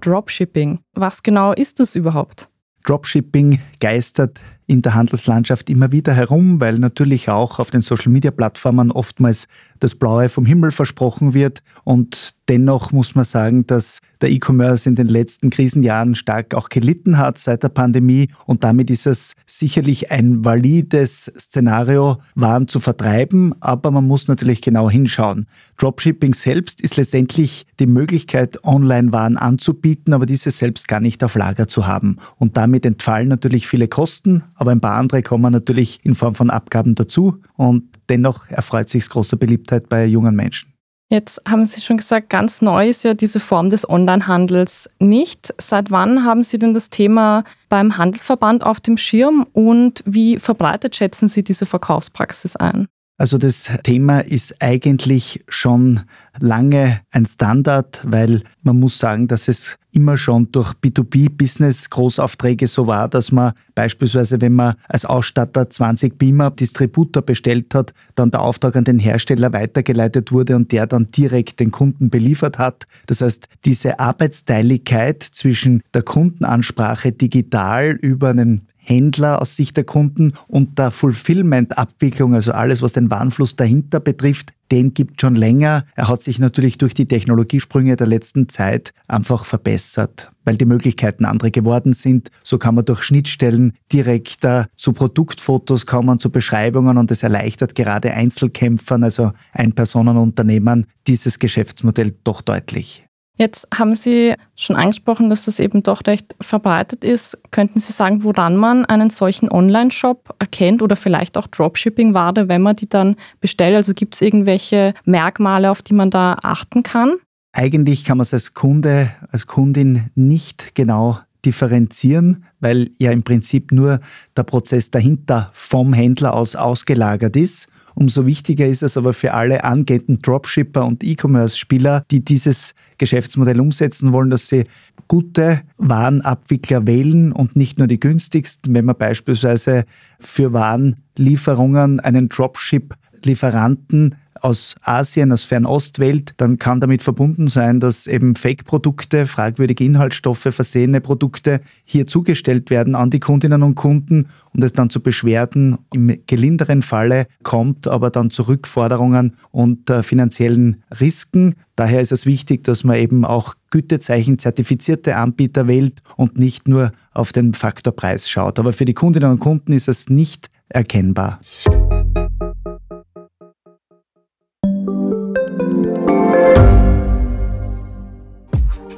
Dropshipping. Was genau ist das überhaupt? Dropshipping geistert in der Handelslandschaft immer wieder herum, weil natürlich auch auf den Social-Media-Plattformen oftmals das Blaue vom Himmel versprochen wird. Und dennoch muss man sagen, dass der E-Commerce in den letzten Krisenjahren stark auch gelitten hat seit der Pandemie. Und damit ist es sicherlich ein valides Szenario, Waren zu vertreiben. Aber man muss natürlich genau hinschauen. Dropshipping selbst ist letztendlich die Möglichkeit, Online-Waren anzubieten, aber diese selbst gar nicht auf Lager zu haben. Und damit entfallen natürlich viele Kosten, aber ein paar andere kommen natürlich in Form von Abgaben dazu und dennoch erfreut sich großer Beliebtheit bei jungen Menschen. Jetzt haben Sie schon gesagt, ganz neu ist ja diese Form des Onlinehandels nicht. Seit wann haben Sie denn das Thema beim Handelsverband auf dem Schirm und wie verbreitet schätzen Sie diese Verkaufspraxis ein? Also das Thema ist eigentlich schon lange ein Standard, weil man muss sagen, dass es immer schon durch B2B-Business Großaufträge so war, dass man beispielsweise, wenn man als Ausstatter 20 Beamer Distributor bestellt hat, dann der Auftrag an den Hersteller weitergeleitet wurde und der dann direkt den Kunden beliefert hat. Das heißt, diese Arbeitsteiligkeit zwischen der Kundenansprache digital über einen Händler aus Sicht der Kunden und der Fulfillment-Abwicklung, also alles, was den Warenfluss dahinter betrifft, den gibt schon länger. Er hat sich natürlich durch die Technologiesprünge der letzten Zeit einfach verbessert, weil die Möglichkeiten andere geworden sind. So kann man durch Schnittstellen direkter zu Produktfotos kommen, zu Beschreibungen und es erleichtert gerade Einzelkämpfern, also Einpersonenunternehmen, dieses Geschäftsmodell doch deutlich. Jetzt haben Sie schon angesprochen, dass das eben doch recht verbreitet ist. Könnten Sie sagen, woran man einen solchen Online-Shop erkennt oder vielleicht auch Dropshipping-Ware, wenn man die dann bestellt? Also gibt es irgendwelche Merkmale, auf die man da achten kann? Eigentlich kann man es als Kunde, als Kundin nicht genau differenzieren, weil ja im Prinzip nur der Prozess dahinter vom Händler aus ausgelagert ist. Umso wichtiger ist es aber für alle angehenden Dropshipper und E-Commerce-Spieler, die dieses Geschäftsmodell umsetzen wollen, dass sie gute Warenabwickler wählen und nicht nur die günstigsten. Wenn man beispielsweise für Warenlieferungen einen Dropship-Lieferanten aus Asien, aus Fernostwelt, dann kann damit verbunden sein, dass eben Fake-Produkte, fragwürdige Inhaltsstoffe, versehene Produkte hier zugestellt werden an die Kundinnen und Kunden und es dann zu Beschwerden im gelinderen Falle kommt, aber dann zu Rückforderungen und äh, finanziellen Risken. Daher ist es wichtig, dass man eben auch Gütezeichen zertifizierte Anbieter wählt und nicht nur auf den Faktor Preis schaut. Aber für die Kundinnen und Kunden ist es nicht erkennbar.